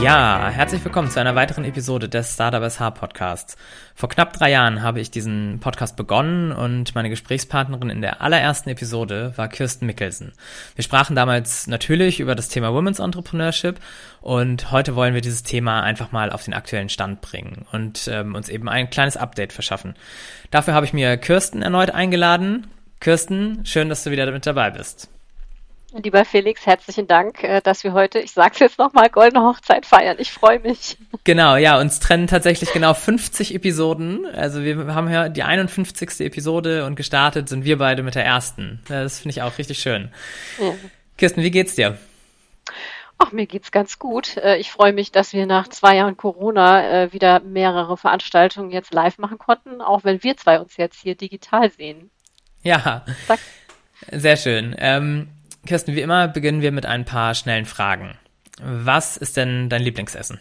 Ja, herzlich willkommen zu einer weiteren Episode des Startup SH Podcasts. Vor knapp drei Jahren habe ich diesen Podcast begonnen und meine Gesprächspartnerin in der allerersten Episode war Kirsten Mickelsen. Wir sprachen damals natürlich über das Thema Women's Entrepreneurship und heute wollen wir dieses Thema einfach mal auf den aktuellen Stand bringen und ähm, uns eben ein kleines Update verschaffen. Dafür habe ich mir Kirsten erneut eingeladen. Kirsten, schön, dass du wieder mit dabei bist. Lieber Felix, herzlichen Dank, äh, dass wir heute, ich sage es jetzt nochmal, Goldene Hochzeit feiern. Ich freue mich. Genau, ja, uns trennen tatsächlich genau 50 Episoden. Also wir haben ja die 51. Episode und gestartet sind wir beide mit der ersten. Das finde ich auch richtig schön. Ja. Kirsten, wie geht's dir? Ach, mir geht's ganz gut. Äh, ich freue mich, dass wir nach zwei Jahren Corona äh, wieder mehrere Veranstaltungen jetzt live machen konnten, auch wenn wir zwei uns jetzt hier digital sehen. Ja. Zack. Sehr schön. Ähm, Kirsten, wie immer beginnen wir mit ein paar schnellen Fragen. Was ist denn dein Lieblingsessen?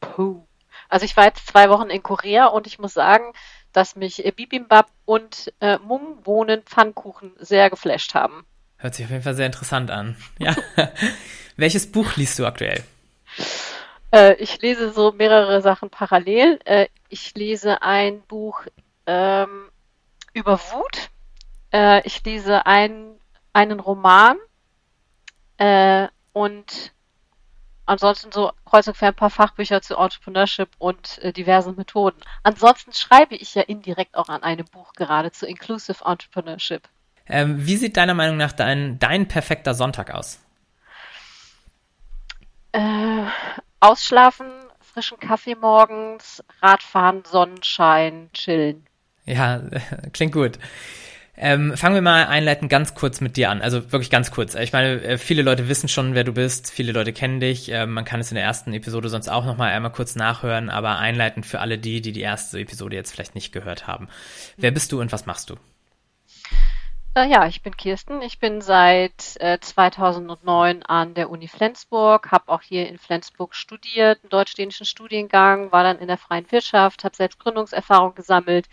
Puh. Also ich war jetzt zwei Wochen in Korea und ich muss sagen, dass mich Bibimbap und äh, Mungwohnen Pfannkuchen sehr geflasht haben. Hört sich auf jeden Fall sehr interessant an. Ja. Welches Buch liest du aktuell? Äh, ich lese so mehrere Sachen parallel. Äh, ich lese ein Buch ähm, über Wut. Äh, ich lese ein einen Roman äh, und ansonsten so kreuz und quer ein paar Fachbücher zu Entrepreneurship und äh, diversen Methoden. Ansonsten schreibe ich ja indirekt auch an einem Buch gerade zu Inclusive Entrepreneurship. Ähm, wie sieht deiner Meinung nach dein, dein perfekter Sonntag aus? Äh, ausschlafen, frischen Kaffee morgens, Radfahren, Sonnenschein, chillen. Ja, klingt gut. Ähm, fangen wir mal einleitend ganz kurz mit dir an. Also wirklich ganz kurz. Ich meine, äh, viele Leute wissen schon, wer du bist. Viele Leute kennen dich. Ähm, man kann es in der ersten Episode sonst auch noch mal einmal kurz nachhören. Aber einleitend für alle die, die die erste Episode jetzt vielleicht nicht gehört haben. Wer bist du und was machst du? Äh, ja, ich bin Kirsten. Ich bin seit äh, 2009 an der Uni Flensburg, habe auch hier in Flensburg studiert, einen deutsch-dänischen Studiengang, war dann in der freien Wirtschaft, habe selbst Gründungserfahrung gesammelt,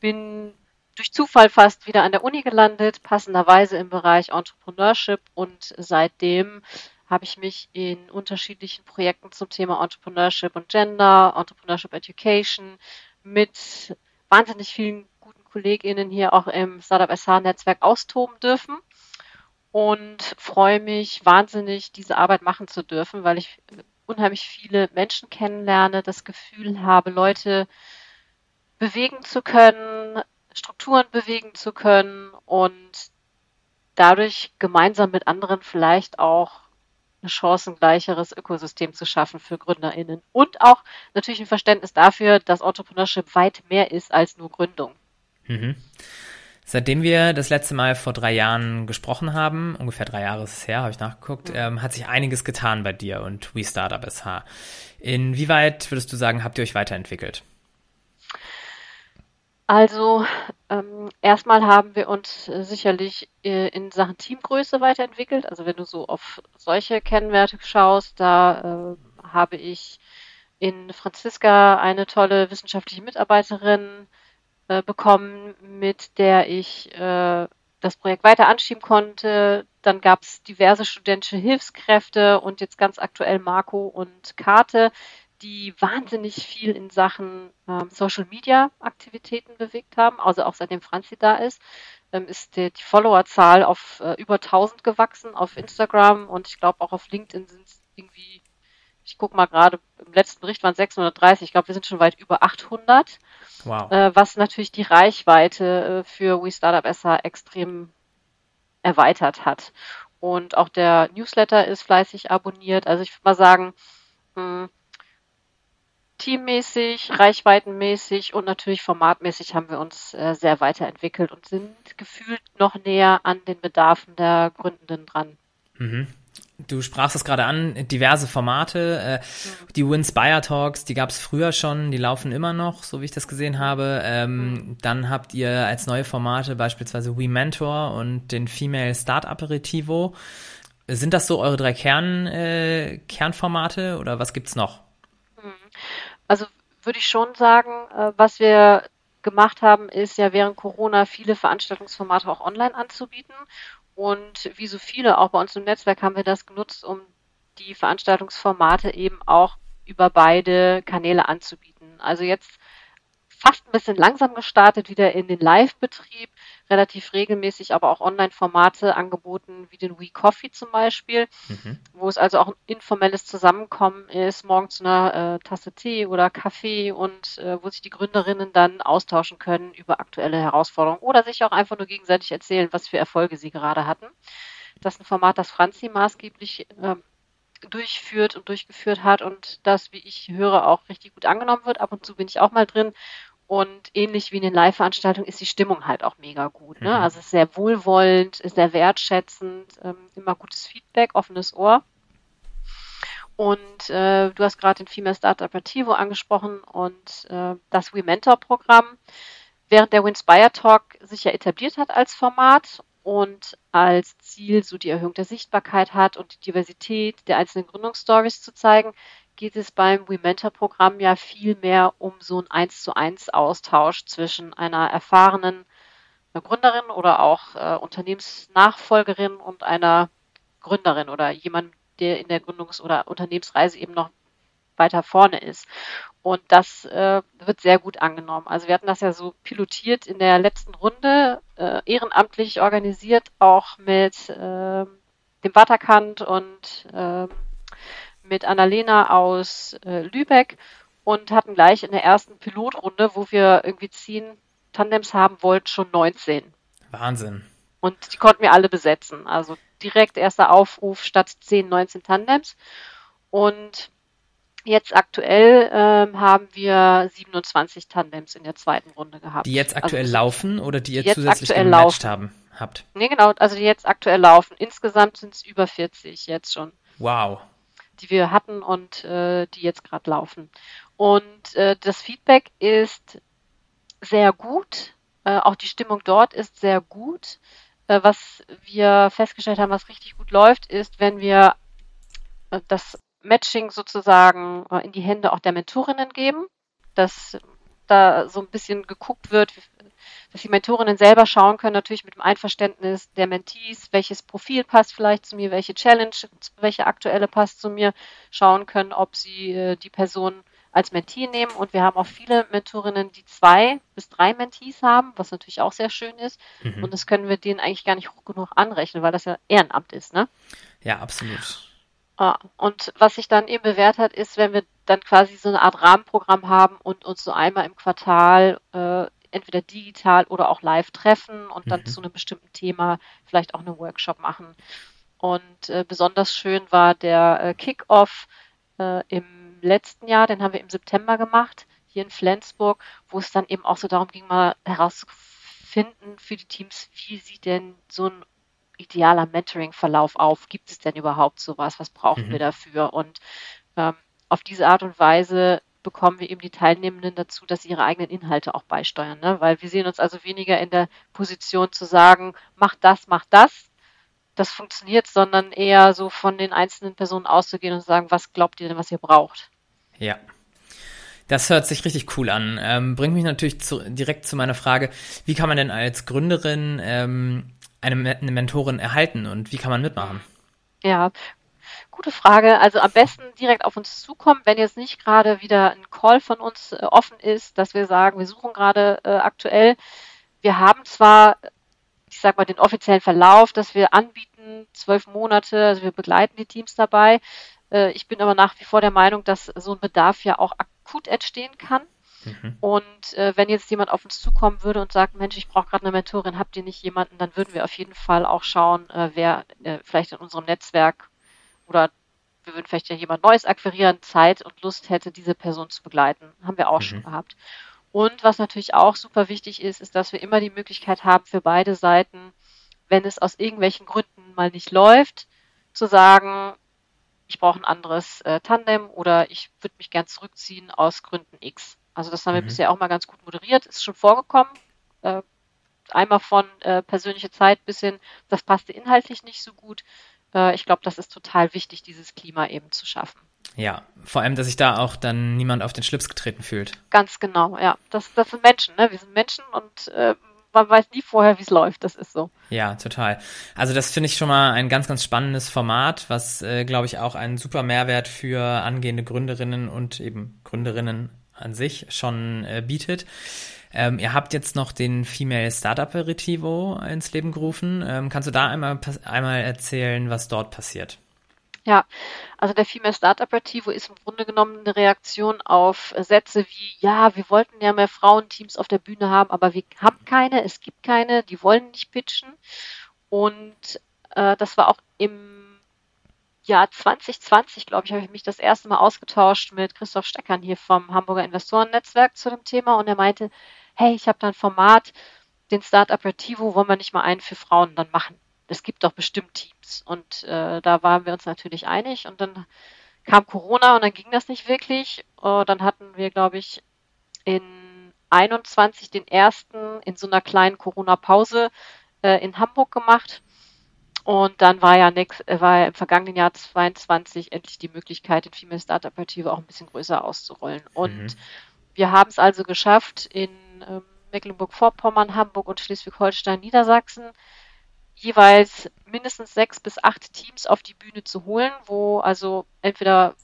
bin durch Zufall fast wieder an der Uni gelandet, passenderweise im Bereich Entrepreneurship. Und seitdem habe ich mich in unterschiedlichen Projekten zum Thema Entrepreneurship und Gender, Entrepreneurship Education mit wahnsinnig vielen guten KollegInnen hier auch im Startup SH-Netzwerk austoben dürfen. Und freue mich wahnsinnig, diese Arbeit machen zu dürfen, weil ich unheimlich viele Menschen kennenlerne, das Gefühl habe, Leute bewegen zu können, Strukturen bewegen zu können und dadurch gemeinsam mit anderen vielleicht auch ein chancengleicheres Ökosystem zu schaffen für GründerInnen. Und auch natürlich ein Verständnis dafür, dass Entrepreneurship weit mehr ist als nur Gründung. Mhm. Seitdem wir das letzte Mal vor drei Jahren gesprochen haben, ungefähr drei Jahre ist es her, habe ich nachgeguckt, mhm. ähm, hat sich einiges getan bei dir und We Startup SH. Inwieweit würdest du sagen, habt ihr euch weiterentwickelt? Also ähm, erstmal haben wir uns äh, sicherlich äh, in Sachen Teamgröße weiterentwickelt. Also wenn du so auf solche Kennwerte schaust, da äh, habe ich in Franziska eine tolle wissenschaftliche Mitarbeiterin äh, bekommen, mit der ich äh, das Projekt weiter anschieben konnte. Dann gab es diverse studentische Hilfskräfte und jetzt ganz aktuell Marco und Kate, die wahnsinnig viel in Sachen ähm, Social Media Aktivitäten bewegt haben. Also auch seitdem Franzi da ist, ähm, ist die, die Followerzahl auf äh, über 1000 gewachsen auf Instagram und ich glaube auch auf LinkedIn sind es irgendwie, ich gucke mal gerade, im letzten Bericht waren 630, ich glaube, wir sind schon weit über 800. Wow. Äh, was natürlich die Reichweite äh, für We Startup SH extrem erweitert hat. Und auch der Newsletter ist fleißig abonniert. Also ich würde mal sagen, mh, hm, teammäßig, reichweitenmäßig und natürlich formatmäßig haben wir uns äh, sehr weiterentwickelt und sind gefühlt noch näher an den Bedarfen der Gründenden dran. Mhm. Du sprachst es gerade an, diverse Formate. Äh, mhm. Die Winspire Talks, die gab es früher schon, die laufen immer noch, so wie ich das gesehen habe. Ähm, mhm. Dann habt ihr als neue Formate beispielsweise We Mentor und den Female Start Aperitivo. Sind das so eure drei Kern, äh, Kernformate oder was gibt's noch? Also würde ich schon sagen, äh, was wir gemacht haben, ist ja während Corona viele Veranstaltungsformate auch online anzubieten. Und wie so viele, auch bei uns im Netzwerk, haben wir das genutzt, um die Veranstaltungsformate eben auch über beide Kanäle anzubieten. Also jetzt fast ein bisschen langsam gestartet, wieder in den Live-Betrieb, relativ regelmäßig aber auch Online-Formate angeboten, wie den We Coffee zum Beispiel, mhm. wo es also auch ein informelles Zusammenkommen ist, morgen zu einer äh, Tasse Tee oder Kaffee und äh, wo sich die Gründerinnen dann austauschen können über aktuelle Herausforderungen oder sich auch einfach nur gegenseitig erzählen, was für Erfolge sie gerade hatten. Das ist ein Format, das Franzi maßgeblich äh, durchführt und durchgeführt hat und das, wie ich höre, auch richtig gut angenommen wird. Ab und zu bin ich auch mal drin und ähnlich wie in den Live-Veranstaltungen ist die Stimmung halt auch mega gut. Ne? Mhm. Also ist sehr wohlwollend, ist sehr wertschätzend, ähm, immer gutes Feedback, offenes Ohr. Und äh, du hast gerade den Female Startup Artivo angesprochen und äh, das We Mentor Programm, während der Winspire Talk sich ja etabliert hat als Format und als Ziel so die Erhöhung der Sichtbarkeit hat und die Diversität der einzelnen Gründungsstories zu zeigen, geht es beim WeMentor-Programm ja viel mehr um so einen 1 zu 1 Austausch zwischen einer erfahrenen Gründerin oder auch äh, Unternehmensnachfolgerin und einer Gründerin oder jemand, der in der Gründungs- oder Unternehmensreise eben noch weiter vorne ist. Und das äh, wird sehr gut angenommen. Also wir hatten das ja so pilotiert in der letzten Runde, äh, ehrenamtlich organisiert, auch mit äh, dem Waterkant und äh, mit Annalena aus äh, Lübeck und hatten gleich in der ersten Pilotrunde, wo wir irgendwie zehn Tandems haben wollten, schon 19. Wahnsinn. Und die konnten wir alle besetzen. Also direkt erster Aufruf statt 10, 19 Tandems. Und jetzt aktuell ähm, haben wir 27 Tandems in der zweiten Runde gehabt. Die jetzt aktuell also, laufen oder die ihr zusätzlich gematcht haben, habt? Nee, genau, also die jetzt aktuell laufen. Insgesamt sind es über 40 jetzt schon. Wow die wir hatten und äh, die jetzt gerade laufen. Und äh, das Feedback ist sehr gut. Äh, auch die Stimmung dort ist sehr gut. Äh, was wir festgestellt haben, was richtig gut läuft, ist, wenn wir äh, das Matching sozusagen äh, in die Hände auch der Mentorinnen geben, dass da so ein bisschen geguckt wird, dass die Mentorinnen selber schauen können, natürlich mit dem Einverständnis der Mentees, welches Profil passt vielleicht zu mir, welche Challenge, welche aktuelle passt zu mir, schauen können, ob sie äh, die Person als Mentee nehmen. Und wir haben auch viele Mentorinnen, die zwei bis drei Mentees haben, was natürlich auch sehr schön ist. Mhm. Und das können wir denen eigentlich gar nicht hoch genug anrechnen, weil das ja Ehrenamt ist, ne? Ja, absolut. Ah, und was sich dann eben bewährt hat, ist, wenn wir dann quasi so eine Art Rahmenprogramm haben und uns so einmal im Quartal äh, entweder digital oder auch live treffen und dann mhm. zu einem bestimmten Thema vielleicht auch einen Workshop machen. Und äh, besonders schön war der äh, Kick-Off äh, im letzten Jahr, den haben wir im September gemacht, hier in Flensburg, wo es dann eben auch so darum ging, mal herauszufinden für die Teams, wie sieht denn so ein idealer Mentoring-Verlauf auf? Gibt es denn überhaupt sowas? Was brauchen mhm. wir dafür? Und ähm, auf diese Art und Weise bekommen wir eben die Teilnehmenden dazu, dass sie ihre eigenen Inhalte auch beisteuern. Ne? Weil wir sehen uns also weniger in der Position zu sagen, mach das, mach das. Das funktioniert, sondern eher so von den einzelnen Personen auszugehen und zu sagen, was glaubt ihr denn, was ihr braucht? Ja. Das hört sich richtig cool an. Ähm, bringt mich natürlich zu, direkt zu meiner Frage, wie kann man denn als Gründerin ähm, eine, eine Mentorin erhalten und wie kann man mitmachen? Ja, Gute Frage. Also am besten direkt auf uns zukommen, wenn jetzt nicht gerade wieder ein Call von uns äh, offen ist, dass wir sagen, wir suchen gerade äh, aktuell. Wir haben zwar, ich sag mal, den offiziellen Verlauf, dass wir anbieten, zwölf Monate, also wir begleiten die Teams dabei. Äh, ich bin aber nach wie vor der Meinung, dass so ein Bedarf ja auch akut entstehen kann. Mhm. Und äh, wenn jetzt jemand auf uns zukommen würde und sagt, Mensch, ich brauche gerade eine Mentorin, habt ihr nicht jemanden, dann würden wir auf jeden Fall auch schauen, äh, wer äh, vielleicht in unserem Netzwerk oder wir würden vielleicht ja jemand Neues akquirieren, Zeit und Lust hätte, diese Person zu begleiten. Haben wir auch mhm. schon gehabt. Und was natürlich auch super wichtig ist, ist, dass wir immer die Möglichkeit haben für beide Seiten, wenn es aus irgendwelchen Gründen mal nicht läuft, zu sagen, ich brauche ein anderes äh, Tandem oder ich würde mich gern zurückziehen aus Gründen X. Also das haben wir mhm. bisher auch mal ganz gut moderiert, ist schon vorgekommen. Äh, einmal von äh, persönliche Zeit bis hin, das passte inhaltlich nicht so gut äh, ich glaube, das ist total wichtig, dieses Klima eben zu schaffen. Ja, vor allem, dass sich da auch dann niemand auf den Schlips getreten fühlt. Ganz genau, ja. Das, das sind Menschen, ne? Wir sind Menschen und äh, man weiß nie vorher, wie es läuft. Das ist so. Ja, total. Also das finde ich schon mal ein ganz, ganz spannendes Format, was, äh, glaube ich, auch einen super Mehrwert für angehende Gründerinnen und eben Gründerinnen an sich schon äh, bietet. Ähm, ihr habt jetzt noch den Female Startup Aperitivo ins Leben gerufen. Ähm, kannst du da einmal, einmal erzählen, was dort passiert? Ja, also der Female Startup Aperitivo ist im Grunde genommen eine Reaktion auf Sätze wie, ja, wir wollten ja mehr Frauenteams auf der Bühne haben, aber wir haben keine, es gibt keine, die wollen nicht pitchen. Und äh, das war auch im Jahr 2020, glaube ich, habe ich mich das erste Mal ausgetauscht mit Christoph Steckern hier vom Hamburger Investorennetzwerk zu dem Thema und er meinte, hey, ich habe da ein Format, den Startup Aperitivo, wollen wir nicht mal einen für Frauen dann machen? es gibt doch bestimmt Teams. Und äh, da waren wir uns natürlich einig. Und dann kam Corona und dann ging das nicht wirklich. Uh, dann hatten wir, glaube ich, in 21 den ersten in so einer kleinen Corona-Pause äh, in Hamburg gemacht. Und dann war ja, nix, äh, war ja im vergangenen Jahr 22 endlich die Möglichkeit, den Female Startup Operative auch ein bisschen größer auszurollen. Und mhm. wir haben es also geschafft, in ähm, Mecklenburg-Vorpommern, Hamburg und Schleswig-Holstein, Niedersachsen jeweils mindestens sechs bis acht Teams auf die Bühne zu holen, wo also entweder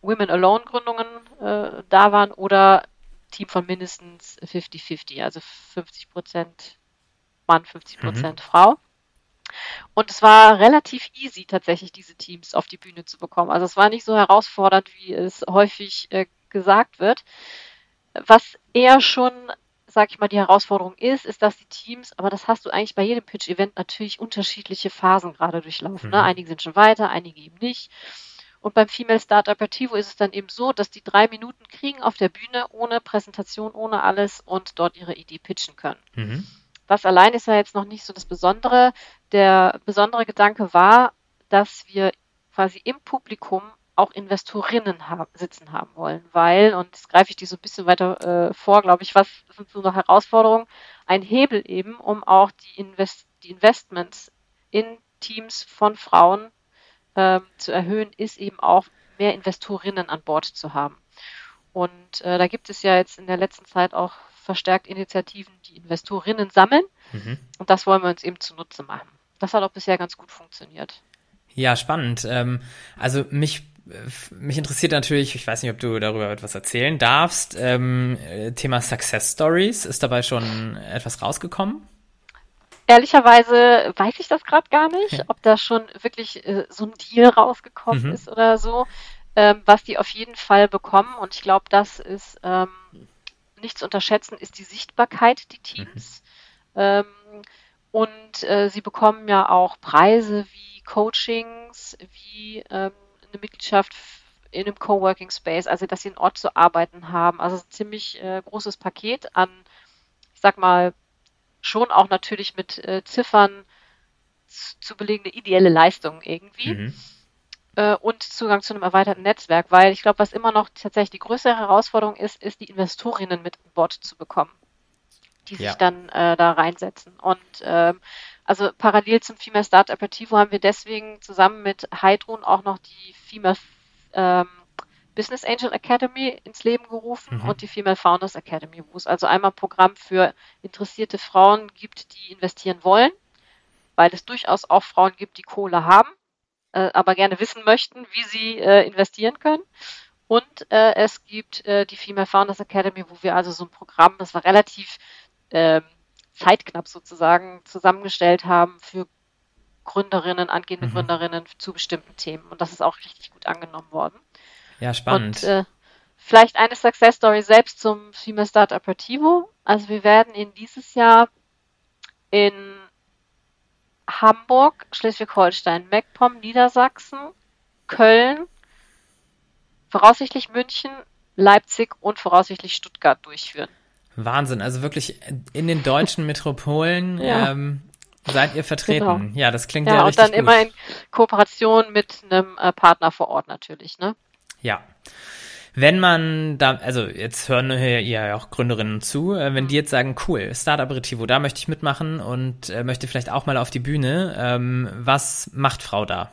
Women Alone Gründungen äh, da waren oder Team von mindestens 50-50, also 50 Prozent Mann, 50 Prozent mhm. Frau. Und es war relativ easy, tatsächlich diese Teams auf die Bühne zu bekommen. Also es war nicht so herausfordernd, wie es häufig äh, gesagt wird. Was eher schon sag ich mal, die Herausforderung ist, ist, dass die Teams, aber das hast du eigentlich bei jedem Pitch-Event natürlich unterschiedliche Phasen gerade durchlaufen. Ne? Mhm. Ne? Einige sind schon weiter, einige eben nicht. Und beim Female Startup Aperitivo ist es dann eben so, dass die drei Minuten kriegen auf der Bühne ohne Präsentation, ohne alles und dort ihre Idee pitchen können. Mhm. Das allein ist ja jetzt noch nicht so das Besondere. Der besondere Gedanke war, dass wir quasi im Publikum auch Investorinnen haben, sitzen haben wollen, weil, und das greife ich dir so ein bisschen weiter äh, vor, glaube ich, was sind so noch Herausforderungen, ein Hebel eben, um auch die, Invest die Investments in Teams von Frauen ähm, zu erhöhen, ist eben auch mehr Investorinnen an Bord zu haben. Und äh, da gibt es ja jetzt in der letzten Zeit auch verstärkt Initiativen, die Investorinnen sammeln. Mhm. Und das wollen wir uns eben zunutze machen. Das hat auch bisher ganz gut funktioniert. Ja, spannend. Ähm, also mich mich interessiert natürlich, ich weiß nicht, ob du darüber etwas erzählen darfst, ähm, Thema Success Stories. Ist dabei schon etwas rausgekommen? Ehrlicherweise weiß ich das gerade gar nicht, ob da schon wirklich äh, so ein Deal rausgekommen mhm. ist oder so. Ähm, was die auf jeden Fall bekommen, und ich glaube, das ist ähm, nicht zu unterschätzen, ist die Sichtbarkeit, die Teams. Mhm. Ähm, und äh, sie bekommen ja auch Preise wie Coachings, wie ähm, eine Mitgliedschaft in einem Coworking Space, also dass sie einen Ort zu arbeiten haben. Also ein ziemlich äh, großes Paket an, ich sag mal, schon auch natürlich mit äh, Ziffern zu belegende ideelle Leistungen irgendwie. Mhm. Äh, und Zugang zu einem erweiterten Netzwerk, weil ich glaube, was immer noch tatsächlich die größere Herausforderung ist, ist die Investorinnen mit an Bord zu bekommen, die ja. sich dann äh, da reinsetzen. Und ähm, also parallel zum Female Start Aperitivo haben wir deswegen zusammen mit Heidrun auch noch die Female ähm, Business Angel Academy ins Leben gerufen mhm. und die Female Founders Academy, wo es also einmal ein Programm für interessierte Frauen gibt, die investieren wollen, weil es durchaus auch Frauen gibt, die Kohle haben, äh, aber gerne wissen möchten, wie sie äh, investieren können. Und äh, es gibt äh, die Female Founders Academy, wo wir also so ein Programm, das war relativ ähm, zeitknapp sozusagen zusammengestellt haben für Gründerinnen, angehende mhm. Gründerinnen zu bestimmten Themen. Und das ist auch richtig gut angenommen worden. Ja, spannend. Und, äh, vielleicht eine Success Story selbst zum Female Start Aperitivo. Also wir werden in dieses Jahr in Hamburg, Schleswig-Holstein, MacPom, Niedersachsen, Köln, voraussichtlich München, Leipzig und voraussichtlich Stuttgart durchführen. Wahnsinn, also wirklich in den deutschen Metropolen ja. ähm, seid ihr vertreten. Genau. Ja, das klingt ja, ja richtig gut. Und dann immer in Kooperation mit einem äh, Partner vor Ort natürlich, ne? Ja. Wenn man da, also jetzt hören hier ja auch Gründerinnen zu, äh, wenn mhm. die jetzt sagen, cool, Startup Aperitivo, da möchte ich mitmachen und äh, möchte vielleicht auch mal auf die Bühne, ähm, was macht Frau da?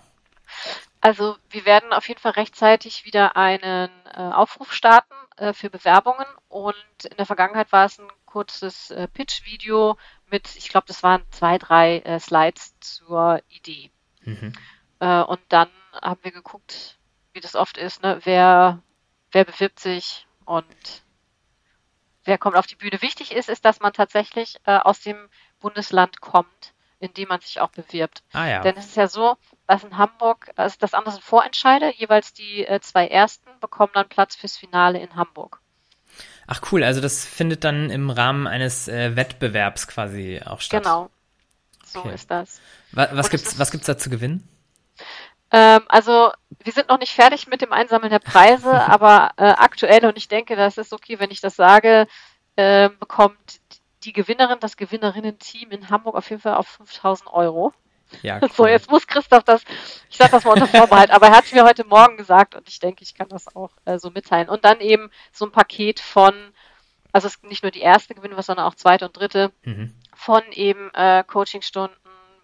Also wir werden auf jeden Fall rechtzeitig wieder einen äh, Aufruf starten für Bewerbungen und in der Vergangenheit war es ein kurzes Pitch-Video mit, ich glaube, das waren zwei, drei Slides zur Idee. Mhm. Und dann haben wir geguckt, wie das oft ist, ne? wer, wer bewirbt sich und wer kommt auf die Bühne. Wichtig ist, ist, dass man tatsächlich äh, aus dem Bundesland kommt, in dem man sich auch bewirbt. Ah, ja. Denn es ist ja so, dass in Hamburg, also das andere sind Vorentscheide, jeweils die äh, zwei ersten bekommen dann Platz fürs Finale in Hamburg. Ach cool, also das findet dann im Rahmen eines äh, Wettbewerbs quasi auch statt. Genau, so okay. ist das. Was, was gibt's, was gibt's da zu gewinnen? Ähm, also wir sind noch nicht fertig mit dem Einsammeln der Preise, aber äh, aktuell, und ich denke, das ist okay, wenn ich das sage, äh, bekommt die Gewinnerin, das Gewinnerinnen-Team in Hamburg auf jeden Fall auf 5000 Euro. Ja, cool. So, jetzt muss Christoph das, ich sage das mal unter Vorbehalt, aber er hat es mir heute Morgen gesagt und ich denke, ich kann das auch äh, so mitteilen. Und dann eben so ein Paket von, also es ist nicht nur die erste Gewinne, sondern auch zweite und dritte, mhm. von eben äh, Coachingstunden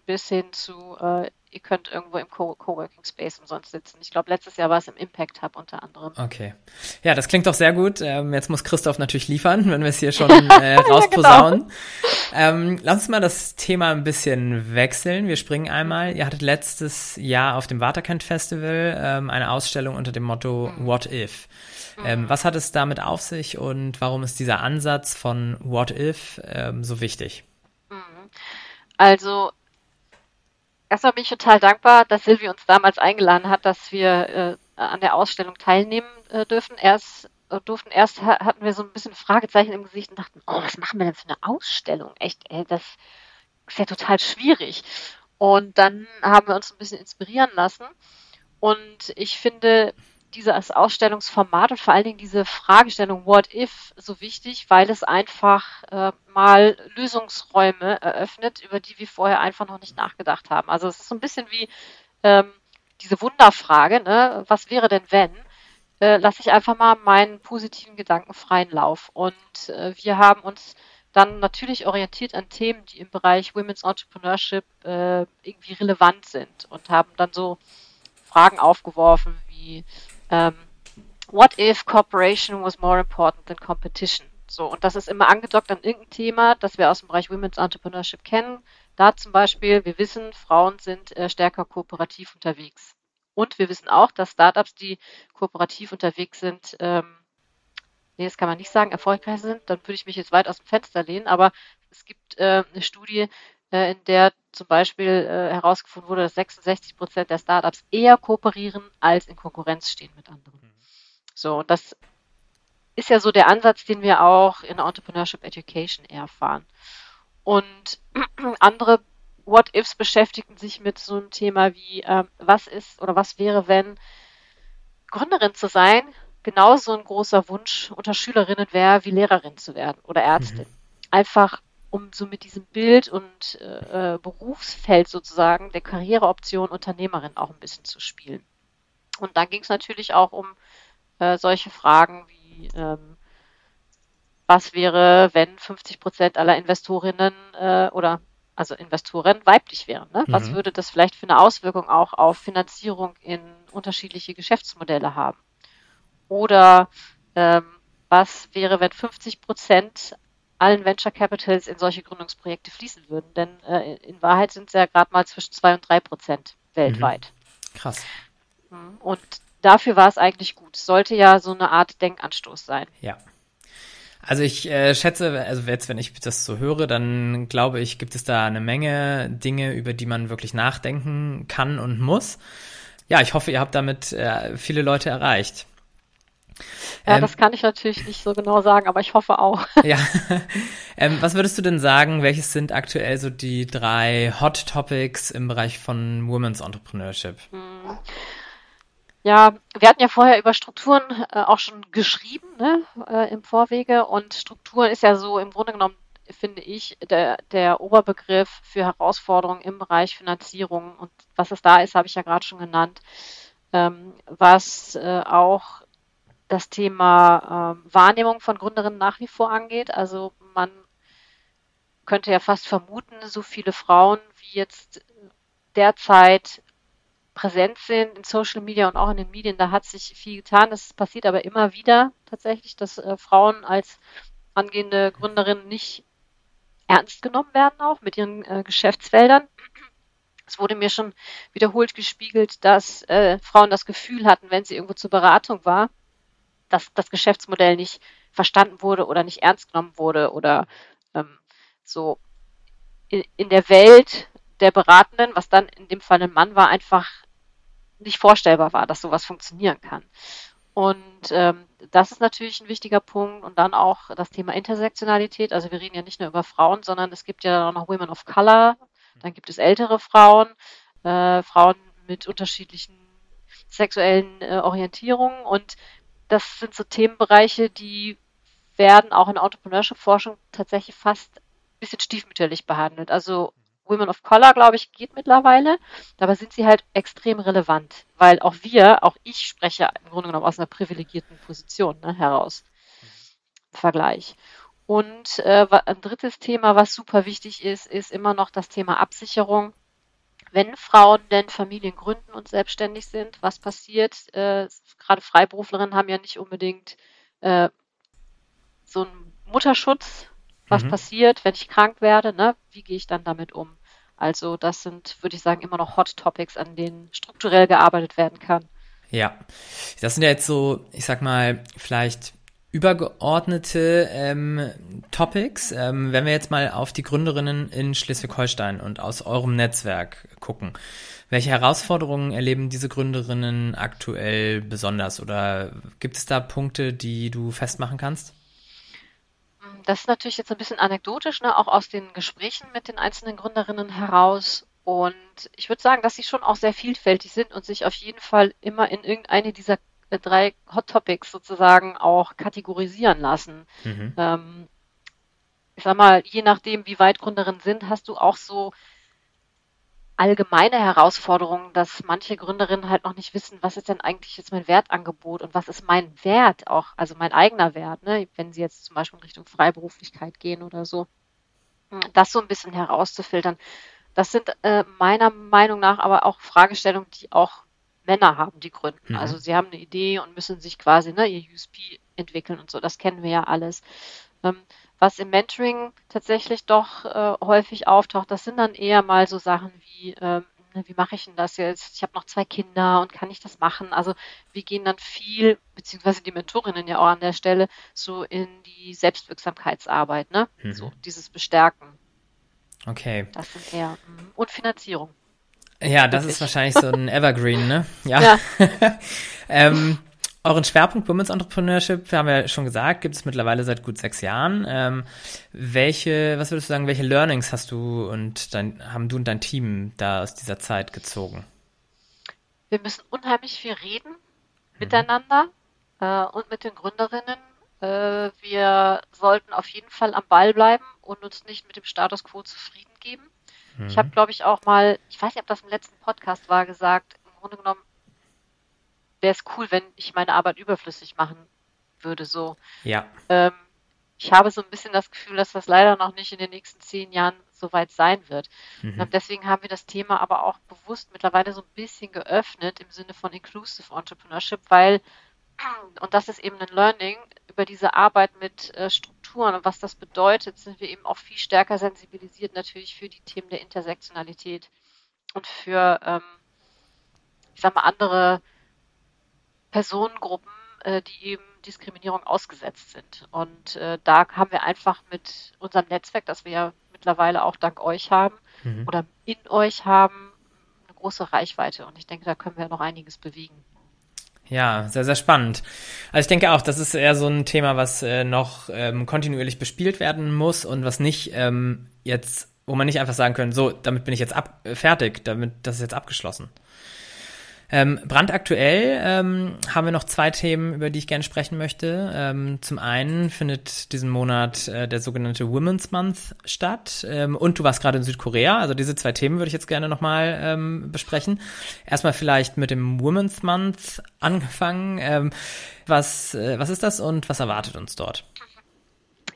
bis hin zu äh, ihr könnt irgendwo im Co Coworking Space umsonst sitzen. Ich glaube, letztes Jahr war es im Impact Hub unter anderem. Okay. Ja, das klingt doch sehr gut. Ähm, jetzt muss Christoph natürlich liefern, wenn wir es hier schon äh, rausposaunen. ja, genau. ähm, lass uns mal das Thema ein bisschen wechseln. Wir springen einmal. Ihr hattet letztes Jahr auf dem Waterkent Festival ähm, eine Ausstellung unter dem Motto mhm. What If? Ähm, mhm. was hat es damit auf sich und warum ist dieser Ansatz von What If ähm, so wichtig? Mhm. Also Erstmal bin ich total dankbar, dass Silvi uns damals eingeladen hat, dass wir äh, an der Ausstellung teilnehmen äh, dürfen. Erst äh, durften erst hatten wir so ein bisschen Fragezeichen im Gesicht und dachten, oh, was machen wir denn für eine Ausstellung? Echt, ey, das ist ja total schwierig. Und dann haben wir uns ein bisschen inspirieren lassen. Und ich finde, dieses Ausstellungsformat und vor allen Dingen diese Fragestellung What if so wichtig, weil es einfach äh, mal Lösungsräume eröffnet, über die wir vorher einfach noch nicht nachgedacht haben. Also es ist so ein bisschen wie ähm, diese Wunderfrage, ne? was wäre denn wenn? Äh, lasse ich einfach mal meinen positiven Gedanken freien Lauf. Und äh, wir haben uns dann natürlich orientiert an Themen, die im Bereich Women's Entrepreneurship äh, irgendwie relevant sind und haben dann so Fragen aufgeworfen wie ähm, What if cooperation was more important than competition? So, und das ist immer angedockt an irgendein Thema, das wir aus dem Bereich Women's Entrepreneurship kennen. Da zum Beispiel, wir wissen, Frauen sind äh, stärker kooperativ unterwegs. Und wir wissen auch, dass Startups, die kooperativ unterwegs sind, ähm, nee, das kann man nicht sagen, erfolgreich sind, dann würde ich mich jetzt weit aus dem Fenster lehnen, aber es gibt äh, eine Studie, in der zum Beispiel äh, herausgefunden wurde, dass 66 Prozent der Startups eher kooperieren als in Konkurrenz stehen mit anderen. Mhm. So, das ist ja so der Ansatz, den wir auch in Entrepreneurship Education erfahren. Und andere What-Ifs beschäftigen sich mit so einem Thema wie, äh, was ist oder was wäre, wenn Gründerin zu sein genauso ein großer Wunsch unter Schülerinnen wäre, wie Lehrerin zu werden oder Ärztin. Mhm. Einfach um so mit diesem Bild und äh, Berufsfeld sozusagen der Karriereoption Unternehmerin auch ein bisschen zu spielen. Und dann ging es natürlich auch um äh, solche Fragen wie, ähm, was wäre, wenn 50 Prozent aller Investorinnen äh, oder also Investoren weiblich wären. Ne? Mhm. Was würde das vielleicht für eine Auswirkung auch auf Finanzierung in unterschiedliche Geschäftsmodelle haben? Oder ähm, was wäre, wenn 50 Prozent allen Venture Capitals in solche Gründungsprojekte fließen würden. Denn äh, in Wahrheit sind es ja gerade mal zwischen zwei und drei Prozent weltweit. Mhm. Krass. Mhm. Und dafür war es eigentlich gut. Es sollte ja so eine Art Denkanstoß sein. Ja. Also ich äh, schätze, also jetzt, wenn ich das so höre, dann glaube ich, gibt es da eine Menge Dinge, über die man wirklich nachdenken kann und muss. Ja, ich hoffe, ihr habt damit äh, viele Leute erreicht. Ja, ähm, das kann ich natürlich nicht so genau sagen, aber ich hoffe auch. Ja. Ähm, was würdest du denn sagen, welches sind aktuell so die drei Hot Topics im Bereich von Women's Entrepreneurship? Hm. Ja, wir hatten ja vorher über Strukturen äh, auch schon geschrieben ne, äh, im Vorwege und Strukturen ist ja so im Grunde genommen, finde ich, der, der Oberbegriff für Herausforderungen im Bereich Finanzierung und was es da ist, habe ich ja gerade schon genannt. Ähm, was äh, auch das Thema ähm, Wahrnehmung von Gründerinnen nach wie vor angeht. Also man könnte ja fast vermuten, so viele Frauen wie jetzt derzeit präsent sind in Social Media und auch in den Medien, da hat sich viel getan. Das passiert aber immer wieder tatsächlich, dass äh, Frauen als angehende Gründerinnen nicht ernst genommen werden auch mit ihren äh, Geschäftsfeldern. Es wurde mir schon wiederholt gespiegelt, dass äh, Frauen das Gefühl hatten, wenn sie irgendwo zur Beratung war, dass das Geschäftsmodell nicht verstanden wurde oder nicht ernst genommen wurde oder ähm, so in, in der Welt der Beratenden, was dann in dem Fall ein Mann war, einfach nicht vorstellbar war, dass sowas funktionieren kann. Und ähm, das ist natürlich ein wichtiger Punkt. Und dann auch das Thema Intersektionalität. Also wir reden ja nicht nur über Frauen, sondern es gibt ja auch noch Women of Color. Dann gibt es ältere Frauen, äh, Frauen mit unterschiedlichen sexuellen äh, Orientierungen. Und das sind so Themenbereiche, die werden auch in Entrepreneurship-Forschung tatsächlich fast ein bisschen stiefmütterlich behandelt. Also Women of Color, glaube ich, geht mittlerweile. Dabei sind sie halt extrem relevant, weil auch wir, auch ich spreche im Grunde genommen aus einer privilegierten Position ne, heraus. Vergleich. Und äh, ein drittes Thema, was super wichtig ist, ist immer noch das Thema Absicherung. Wenn Frauen denn Familien gründen und selbstständig sind, was passiert? Äh, gerade Freiberuflerinnen haben ja nicht unbedingt äh, so einen Mutterschutz. Was mhm. passiert, wenn ich krank werde? Ne? Wie gehe ich dann damit um? Also das sind, würde ich sagen, immer noch Hot Topics, an denen strukturell gearbeitet werden kann. Ja, das sind ja jetzt so, ich sag mal, vielleicht übergeordnete ähm, Topics. Ähm, wenn wir jetzt mal auf die Gründerinnen in Schleswig-Holstein und aus eurem Netzwerk gucken, welche Herausforderungen erleben diese Gründerinnen aktuell besonders oder gibt es da Punkte, die du festmachen kannst? das ist natürlich jetzt ein bisschen anekdotisch, ne, auch aus den Gesprächen mit den einzelnen Gründerinnen heraus. Und ich würde sagen, dass sie schon auch sehr vielfältig sind und sich auf jeden Fall immer in irgendeine dieser drei Hot Topics sozusagen auch kategorisieren lassen. Mhm. Ähm, ich sag mal, je nachdem, wie weit Gründerinnen sind, hast du auch so allgemeine Herausforderung, dass manche Gründerinnen halt noch nicht wissen, was ist denn eigentlich jetzt mein Wertangebot und was ist mein Wert auch, also mein eigener Wert, ne? wenn sie jetzt zum Beispiel in Richtung Freiberuflichkeit gehen oder so. Das so ein bisschen herauszufiltern. Das sind äh, meiner Meinung nach aber auch Fragestellungen, die auch Männer haben, die gründen. Mhm. Also sie haben eine Idee und müssen sich quasi ne, ihr USP entwickeln und so. Das kennen wir ja alles. Ähm, was im Mentoring tatsächlich doch äh, häufig auftaucht, das sind dann eher mal so Sachen wie, ähm, ne, wie mache ich denn das jetzt? Ich habe noch zwei Kinder und kann ich das machen? Also wir gehen dann viel, beziehungsweise die Mentorinnen ja auch an der Stelle, so in die Selbstwirksamkeitsarbeit, ne? Mhm. So dieses Bestärken. Okay. Das sind eher, mm, und Finanzierung. Ja, das Wirklich. ist wahrscheinlich so ein Evergreen, ne? Ja. ja. ähm, Euren Schwerpunkt Women's Entrepreneurship, haben wir ja schon gesagt, gibt es mittlerweile seit gut sechs Jahren. Ähm, welche, was würdest du sagen, welche Learnings hast du und dein, haben du und dein Team da aus dieser Zeit gezogen? Wir müssen unheimlich viel reden mhm. miteinander äh, und mit den Gründerinnen. Äh, wir sollten auf jeden Fall am Ball bleiben und uns nicht mit dem Status quo zufrieden geben. Mhm. Ich habe, glaube ich, auch mal, ich weiß nicht, ob das im letzten Podcast war, gesagt, im Grunde genommen wäre es cool, wenn ich meine Arbeit überflüssig machen würde. So. Ja. Ähm, ich habe so ein bisschen das Gefühl, dass das leider noch nicht in den nächsten zehn Jahren so weit sein wird. Mhm. Deswegen haben wir das Thema aber auch bewusst mittlerweile so ein bisschen geöffnet im Sinne von Inclusive Entrepreneurship, weil, und das ist eben ein Learning, über diese Arbeit mit äh, Strukturen und was das bedeutet, sind wir eben auch viel stärker sensibilisiert natürlich für die Themen der Intersektionalität und für, ähm, ich sag mal, andere Personengruppen, äh, die eben Diskriminierung ausgesetzt sind. Und äh, da haben wir einfach mit unserem Netzwerk, das wir ja mittlerweile auch dank euch haben mhm. oder in euch haben, eine große Reichweite. Und ich denke, da können wir noch einiges bewegen. Ja, sehr, sehr spannend. Also ich denke auch, das ist eher so ein Thema, was äh, noch ähm, kontinuierlich bespielt werden muss und was nicht ähm, jetzt, wo man nicht einfach sagen können, so, damit bin ich jetzt ab, äh, fertig, damit das ist jetzt abgeschlossen. Ähm, brandaktuell ähm, haben wir noch zwei Themen, über die ich gerne sprechen möchte. Ähm, zum einen findet diesen Monat äh, der sogenannte Women's Month statt ähm, und du warst gerade in Südkorea. Also diese zwei Themen würde ich jetzt gerne nochmal ähm, besprechen. Erstmal vielleicht mit dem Women's Month angefangen. Ähm, was, äh, was ist das und was erwartet uns dort?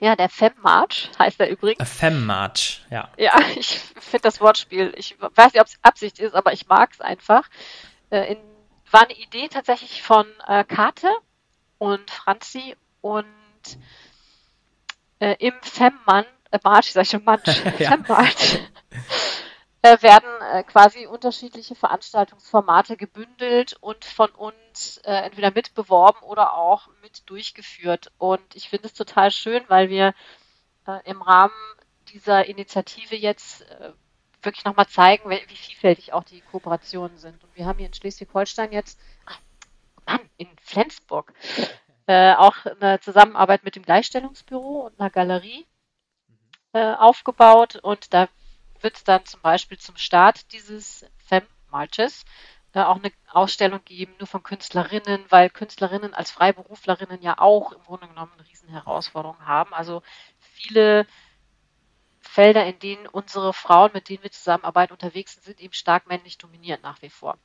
Ja, der Fem-March heißt er übrigens. Fem-March, ja. Ja, ich finde das Wortspiel, ich weiß nicht, ob es Absicht ist, aber ich mag es einfach äh, in, war eine Idee tatsächlich von äh, Kate und Franzi und äh, im Femmann äh, March, sag ich schon March, ja. March, äh, werden äh, quasi unterschiedliche Veranstaltungsformate gebündelt und von uns äh, entweder mit beworben oder auch mit durchgeführt. Und ich finde es total schön, weil wir äh, im Rahmen dieser Initiative jetzt äh, wirklich nochmal zeigen, wie, wie vielfältig auch die Kooperationen sind. Und wir haben hier in Schleswig-Holstein jetzt, ach, Mann, in Flensburg, äh, auch eine Zusammenarbeit mit dem Gleichstellungsbüro und einer Galerie äh, aufgebaut. Und da wird es dann zum Beispiel zum Start dieses Fem-Marches äh, auch eine Ausstellung geben, nur von Künstlerinnen, weil Künstlerinnen als Freiberuflerinnen ja auch im Grunde genommen eine riesen Herausforderung haben. Also viele Felder, in denen unsere Frauen, mit denen wir zusammenarbeiten, unterwegs sind, sind eben stark männlich dominiert nach wie vor.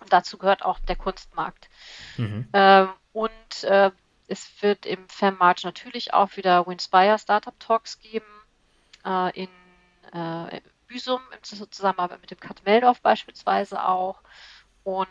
Und dazu gehört auch der Kunstmarkt. Mhm. Ähm, und äh, es wird im FemMarch natürlich auch wieder Winspire Startup Talks geben, äh, in äh, Büsum im Zusammenarbeit mit dem Kat Meldorf beispielsweise auch. Und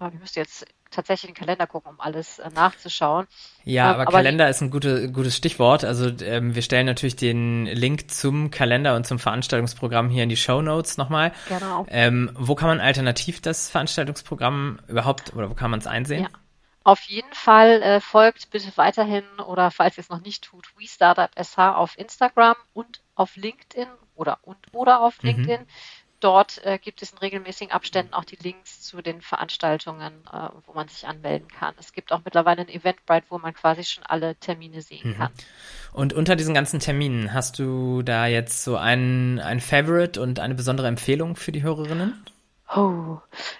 äh, ich müsste jetzt tatsächlich den Kalender gucken, um alles äh, nachzuschauen. Ja, ähm, aber, aber, Kalender ist ein gute, gutes Stichwort. Also ähm, wir stellen natürlich den Link zum Kalender und zum Veranstaltungsprogramm hier in die Show Notes nochmal. Genau. Ähm, wo kann man alternativ das Veranstaltungsprogramm überhaupt oder wo kann man es einsehen? Ja. Auf jeden Fall äh, folgt bitte weiterhin oder falls ihr es noch nicht tut, WeStartup.sh auf Instagram und auf LinkedIn oder und oder auf mhm. LinkedIn. Mhm. Dort äh, gibt es in regelmäßigen Abständen auch die Links zu den Veranstaltungen, äh, wo man sich anmelden kann. Es gibt auch mittlerweile ein Eventbrite, wo man quasi schon alle Termine sehen mhm. kann. Und unter diesen ganzen Terminen hast du da jetzt so ein, ein Favorite und eine besondere Empfehlung für die Hörerinnen? Oh,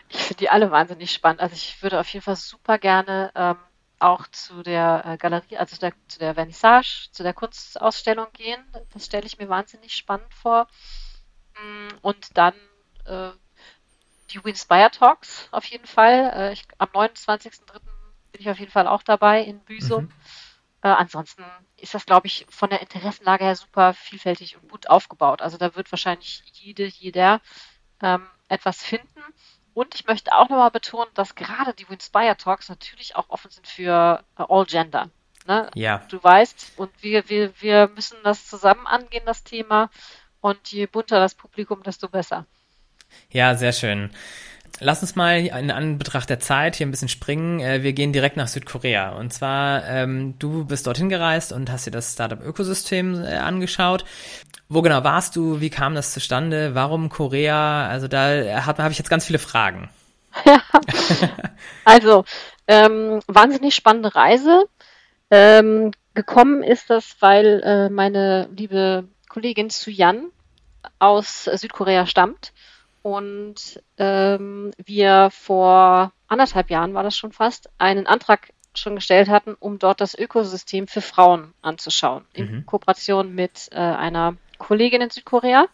ich finde die alle wahnsinnig spannend. Also ich würde auf jeden Fall super gerne ähm, auch zu der äh, Galerie, also der, zu der Vernissage, zu der Kunstausstellung gehen. Das stelle ich mir wahnsinnig spannend vor. Und dann äh, die Winspire Talks auf jeden Fall. Äh, ich, am 29.03. bin ich auf jeden Fall auch dabei in Büsum. Mhm. Äh, ansonsten ist das, glaube ich, von der Interessenlage her super vielfältig und gut aufgebaut. Also da wird wahrscheinlich jede, jeder ähm, etwas finden. Und ich möchte auch nochmal betonen, dass gerade die Winspire Talks natürlich auch offen sind für äh, All Gender. Ne? Ja. Du weißt, und wir, wir, wir müssen das zusammen angehen, das Thema. Und je bunter das Publikum, desto besser. Ja, sehr schön. Lass uns mal in Anbetracht der Zeit hier ein bisschen springen. Äh, wir gehen direkt nach Südkorea. Und zwar, ähm, du bist dorthin gereist und hast dir das Startup-Ökosystem äh, angeschaut. Wo genau warst du? Wie kam das zustande? Warum Korea? Also da habe hab ich jetzt ganz viele Fragen. Ja, also ähm, wahnsinnig spannende Reise. Ähm, gekommen ist das, weil äh, meine liebe Kollegin Suyan aus Südkorea stammt und ähm, wir vor anderthalb Jahren war das schon fast einen Antrag schon gestellt hatten, um dort das Ökosystem für Frauen anzuschauen, in mhm. Kooperation mit äh, einer Kollegin in Südkorea.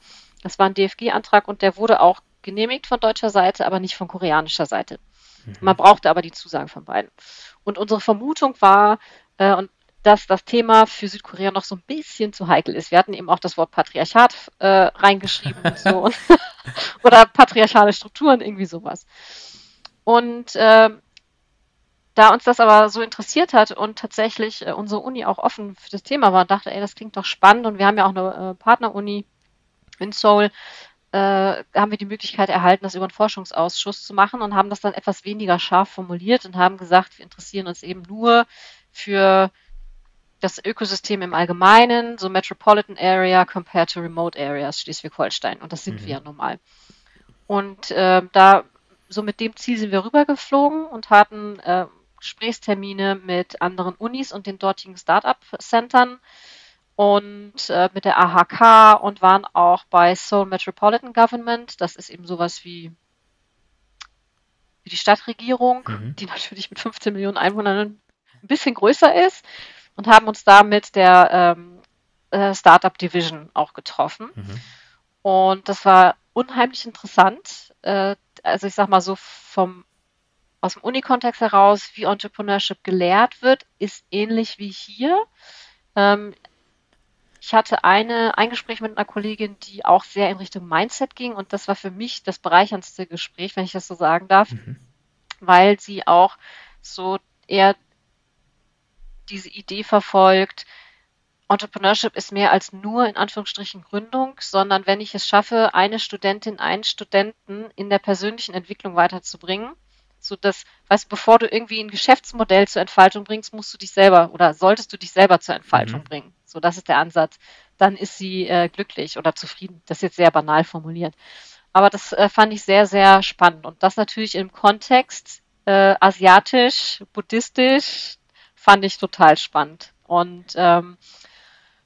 Das war ein DFG-Antrag und der wurde auch genehmigt von deutscher Seite, aber nicht von koreanischer Seite. Mhm. Man brauchte aber die Zusagen von beiden. Und unsere Vermutung war, äh, und dass das Thema für Südkorea noch so ein bisschen zu heikel ist. Wir hatten eben auch das Wort Patriarchat äh, reingeschrieben und so. Oder patriarchale Strukturen, irgendwie sowas. Und äh, da uns das aber so interessiert hat und tatsächlich äh, unsere Uni auch offen für das Thema war, dachte, ey, das klingt doch spannend und wir haben ja auch eine äh, Partneruni in Seoul, äh, haben wir die Möglichkeit erhalten, das über einen Forschungsausschuss zu machen und haben das dann etwas weniger scharf formuliert und haben gesagt, wir interessieren uns eben nur für das Ökosystem im Allgemeinen, so Metropolitan Area compared to Remote Areas Schleswig-Holstein. Und das sind mhm. wir ja normal. Und äh, da, so mit dem Ziel sind wir rübergeflogen und hatten äh, Gesprächstermine mit anderen Unis und den dortigen Startup-Centern und äh, mit der AHK und waren auch bei Seoul Metropolitan Government. Das ist eben sowas wie, wie die Stadtregierung, mhm. die natürlich mit 15 Millionen Einwohnern ein bisschen größer ist und haben uns da mit der ähm, äh, Startup Division auch getroffen. Mhm. Und das war unheimlich interessant. Äh, also ich sag mal so vom aus dem Unikontext heraus, wie Entrepreneurship gelehrt wird, ist ähnlich wie hier. Ähm, ich hatte eine, ein Gespräch mit einer Kollegin, die auch sehr in Richtung Mindset ging und das war für mich das bereicherndste Gespräch, wenn ich das so sagen darf, mhm. weil sie auch so eher diese Idee verfolgt, Entrepreneurship ist mehr als nur in Anführungsstrichen Gründung, sondern wenn ich es schaffe, eine Studentin, einen Studenten in der persönlichen Entwicklung weiterzubringen, so dass, weißt bevor du irgendwie ein Geschäftsmodell zur Entfaltung bringst, musst du dich selber oder solltest du dich selber zur Entfaltung mhm. bringen. So, das ist der Ansatz. Dann ist sie äh, glücklich oder zufrieden. Das ist jetzt sehr banal formuliert. Aber das äh, fand ich sehr, sehr spannend. Und das natürlich im Kontext äh, asiatisch, buddhistisch, fand ich total spannend. Und ähm,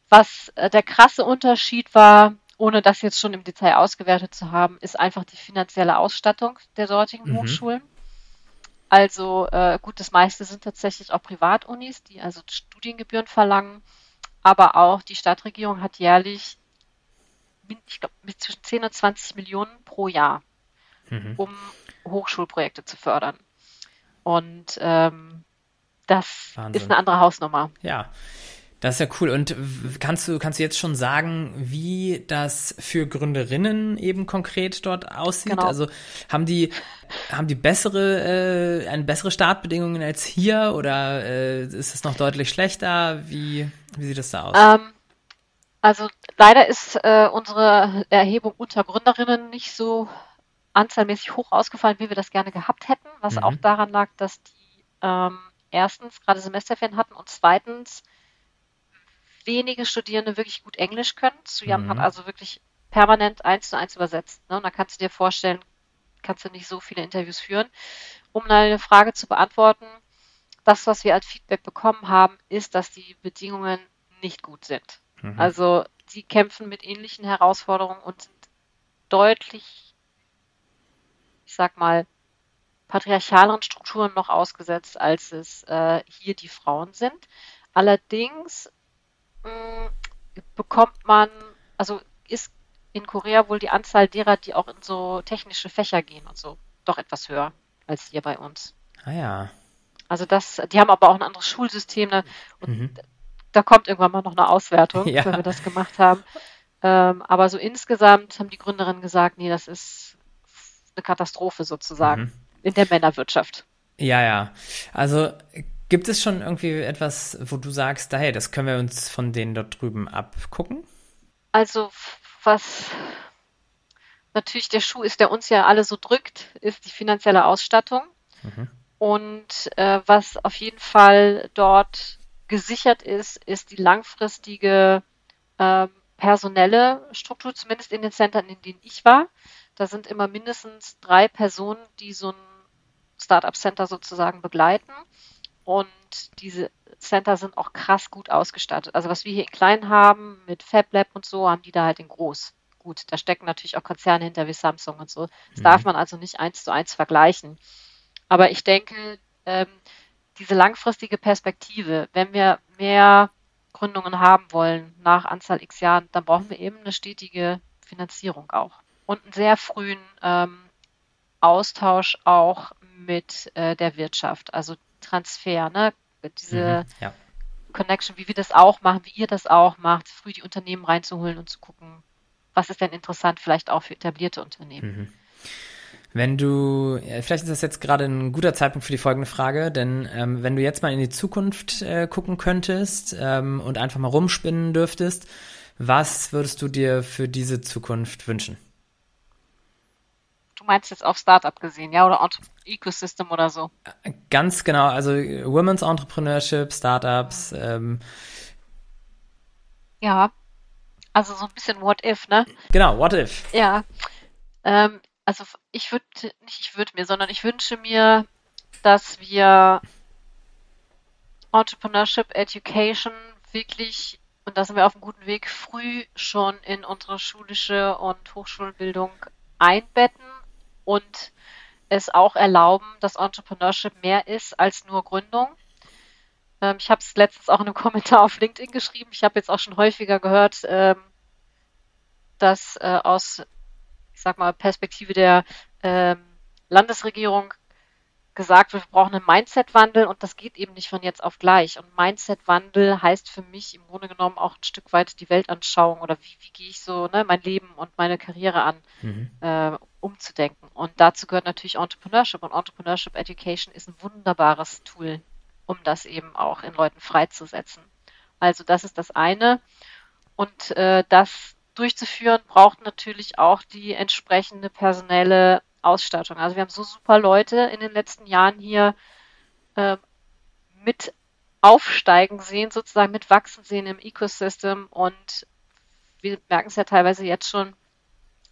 was äh, der krasse Unterschied war, ohne das jetzt schon im Detail ausgewertet zu haben, ist einfach die finanzielle Ausstattung der dortigen mhm. Hochschulen. Also äh, gut, das meiste sind tatsächlich auch Privatunis, die also Studiengebühren verlangen, aber auch die Stadtregierung hat jährlich, ich glaube, zwischen 10 und 20 Millionen pro Jahr, mhm. um Hochschulprojekte zu fördern. Und ähm, das Wahnsinn. ist eine andere Hausnummer. Ja. Das ist ja cool. Und kannst du, kannst du jetzt schon sagen, wie das für Gründerinnen eben konkret dort aussieht? Genau. Also haben die, haben die bessere, äh, eine bessere Startbedingungen als hier oder äh, ist es noch deutlich schlechter? Wie, wie sieht das da aus? Ähm, also leider ist äh, unsere Erhebung unter Gründerinnen nicht so anzahlmäßig hoch ausgefallen, wie wir das gerne gehabt hätten, was mhm. auch daran lag, dass die ähm, erstens gerade Semesterferien hatten und zweitens wenige Studierende wirklich gut Englisch können. Suyam mhm. hat also wirklich permanent eins zu eins übersetzt. Ne? Und da kannst du dir vorstellen, kannst du nicht so viele Interviews führen. Um eine Frage zu beantworten, das, was wir als Feedback bekommen haben, ist, dass die Bedingungen nicht gut sind. Mhm. Also sie kämpfen mit ähnlichen Herausforderungen und sind deutlich, ich sag mal, patriarchaleren Strukturen noch ausgesetzt, als es äh, hier die Frauen sind. Allerdings mh, bekommt man, also ist in Korea wohl die Anzahl derer, die auch in so technische Fächer gehen und so, doch etwas höher als hier bei uns. Ah ja. Also das, die haben aber auch ein anderes Schulsystem ne? und mhm. da kommt irgendwann mal noch eine Auswertung, ja. wenn wir das gemacht haben. Ähm, aber so insgesamt haben die Gründerinnen gesagt, nee, das ist eine Katastrophe sozusagen mhm. In der Männerwirtschaft. Ja, ja. Also Gibt es schon irgendwie etwas, wo du sagst, hey, das können wir uns von denen dort drüben abgucken? Also, was natürlich der Schuh ist, der uns ja alle so drückt, ist die finanzielle Ausstattung. Mhm. Und äh, was auf jeden Fall dort gesichert ist, ist die langfristige äh, personelle Struktur, zumindest in den Centern, in denen ich war. Da sind immer mindestens drei Personen, die so ein Startup Center sozusagen begleiten. Und diese Center sind auch krass gut ausgestattet. Also was wir hier in klein haben mit Fab Lab und so, haben die da halt in groß. Gut, da stecken natürlich auch Konzerne hinter wie Samsung und so. Das mhm. darf man also nicht eins zu eins vergleichen. Aber ich denke, ähm, diese langfristige Perspektive, wenn wir mehr Gründungen haben wollen nach Anzahl x Jahren, dann brauchen wir eben eine stetige Finanzierung auch. Und einen sehr frühen ähm, Austausch auch mit äh, der Wirtschaft. Also Transfer, ne? Diese mhm, ja. Connection, wie wir das auch machen, wie ihr das auch macht, früh die Unternehmen reinzuholen und zu gucken, was ist denn interessant vielleicht auch für etablierte Unternehmen. Mhm. Wenn du, vielleicht ist das jetzt gerade ein guter Zeitpunkt für die folgende Frage, denn ähm, wenn du jetzt mal in die Zukunft äh, gucken könntest ähm, und einfach mal rumspinnen dürftest, was würdest du dir für diese Zukunft wünschen? Du meinst jetzt auf Startup gesehen, ja, oder Ecosystem oder so? Ganz genau, also Women's Entrepreneurship, Startups. Ähm. Ja, also so ein bisschen What If, ne? Genau, What If. Ja, ähm, also ich würde, nicht ich würde mir, sondern ich wünsche mir, dass wir Entrepreneurship Education wirklich, und da sind wir auf einem guten Weg, früh schon in unsere schulische und Hochschulbildung einbetten und es auch erlauben, dass Entrepreneurship mehr ist als nur Gründung. Ähm, ich habe es letztens auch in einem Kommentar auf LinkedIn geschrieben. Ich habe jetzt auch schon häufiger gehört, ähm, dass äh, aus, ich sag mal, Perspektive der ähm, Landesregierung gesagt wird, wir brauchen einen Mindset-Wandel und das geht eben nicht von jetzt auf gleich. Und Mindset-Wandel heißt für mich im Grunde genommen auch ein Stück weit die Weltanschauung oder wie, wie gehe ich so ne, mein Leben und meine Karriere an, mhm. äh, umzudenken. Und dazu gehört natürlich Entrepreneurship und Entrepreneurship Education ist ein wunderbares Tool, um das eben auch in Leuten freizusetzen. Also das ist das eine. Und äh, das durchzuführen braucht natürlich auch die entsprechende personelle Ausstattung. Also wir haben so super Leute in den letzten Jahren hier äh, mit aufsteigen sehen, sozusagen mit wachsen sehen im Ecosystem und wir merken es ja teilweise jetzt schon,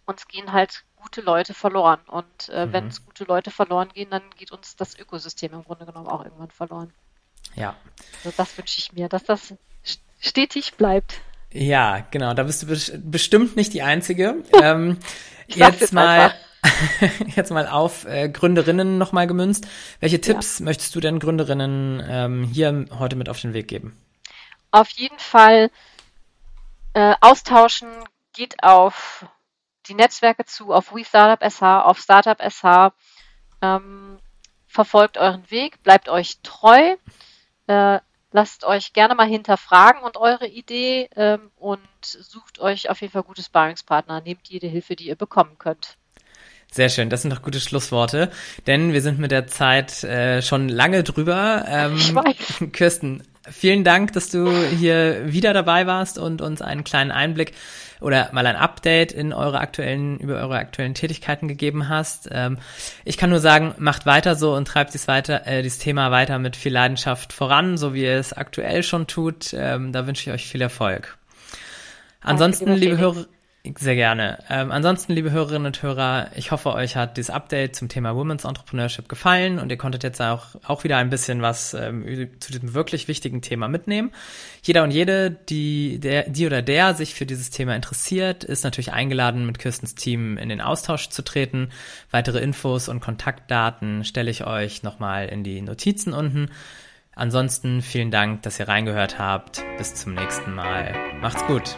uns gehen halt gute Leute verloren. Und äh, mhm. wenn es gute Leute verloren gehen, dann geht uns das Ökosystem im Grunde genommen auch irgendwann verloren. Ja. Also das wünsche ich mir, dass das stetig bleibt. Ja, genau, da bist du bestimmt nicht die Einzige. ähm, jetzt mal, jetzt mal auf äh, Gründerinnen nochmal gemünzt. Welche Tipps ja. möchtest du denn Gründerinnen ähm, hier heute mit auf den Weg geben? Auf jeden Fall äh, austauschen, geht auf die Netzwerke zu, auf WeStartup.sh, auf Startup.sh. Ähm, verfolgt euren Weg, bleibt euch treu. Äh, lasst euch gerne mal hinterfragen und eure Idee ähm, und sucht euch auf jeden Fall gute Sparringspartner. Nehmt jede Hilfe, die ihr bekommen könnt. Sehr schön, das sind doch gute Schlussworte, denn wir sind mit der Zeit äh, schon lange drüber. Ähm, ich weiß. Kirsten, vielen Dank, dass du hier wieder dabei warst und uns einen kleinen Einblick oder mal ein Update in eure aktuellen, über eure aktuellen Tätigkeiten gegeben hast. Ähm, ich kann nur sagen, macht weiter so und treibt dies weiter, äh, dieses Thema weiter mit viel Leidenschaft voran, so wie ihr es aktuell schon tut. Ähm, da wünsche ich euch viel Erfolg. Ansonsten, liebe Hörer, sehr gerne. Ähm, ansonsten, liebe Hörerinnen und Hörer, ich hoffe, euch hat dieses Update zum Thema Women's Entrepreneurship gefallen und ihr konntet jetzt auch, auch wieder ein bisschen was ähm, zu diesem wirklich wichtigen Thema mitnehmen. Jeder und jede, die, der, die oder der sich für dieses Thema interessiert, ist natürlich eingeladen, mit Kirstens Team in den Austausch zu treten. Weitere Infos und Kontaktdaten stelle ich euch nochmal in die Notizen unten. Ansonsten vielen Dank, dass ihr reingehört habt. Bis zum nächsten Mal. Macht's gut.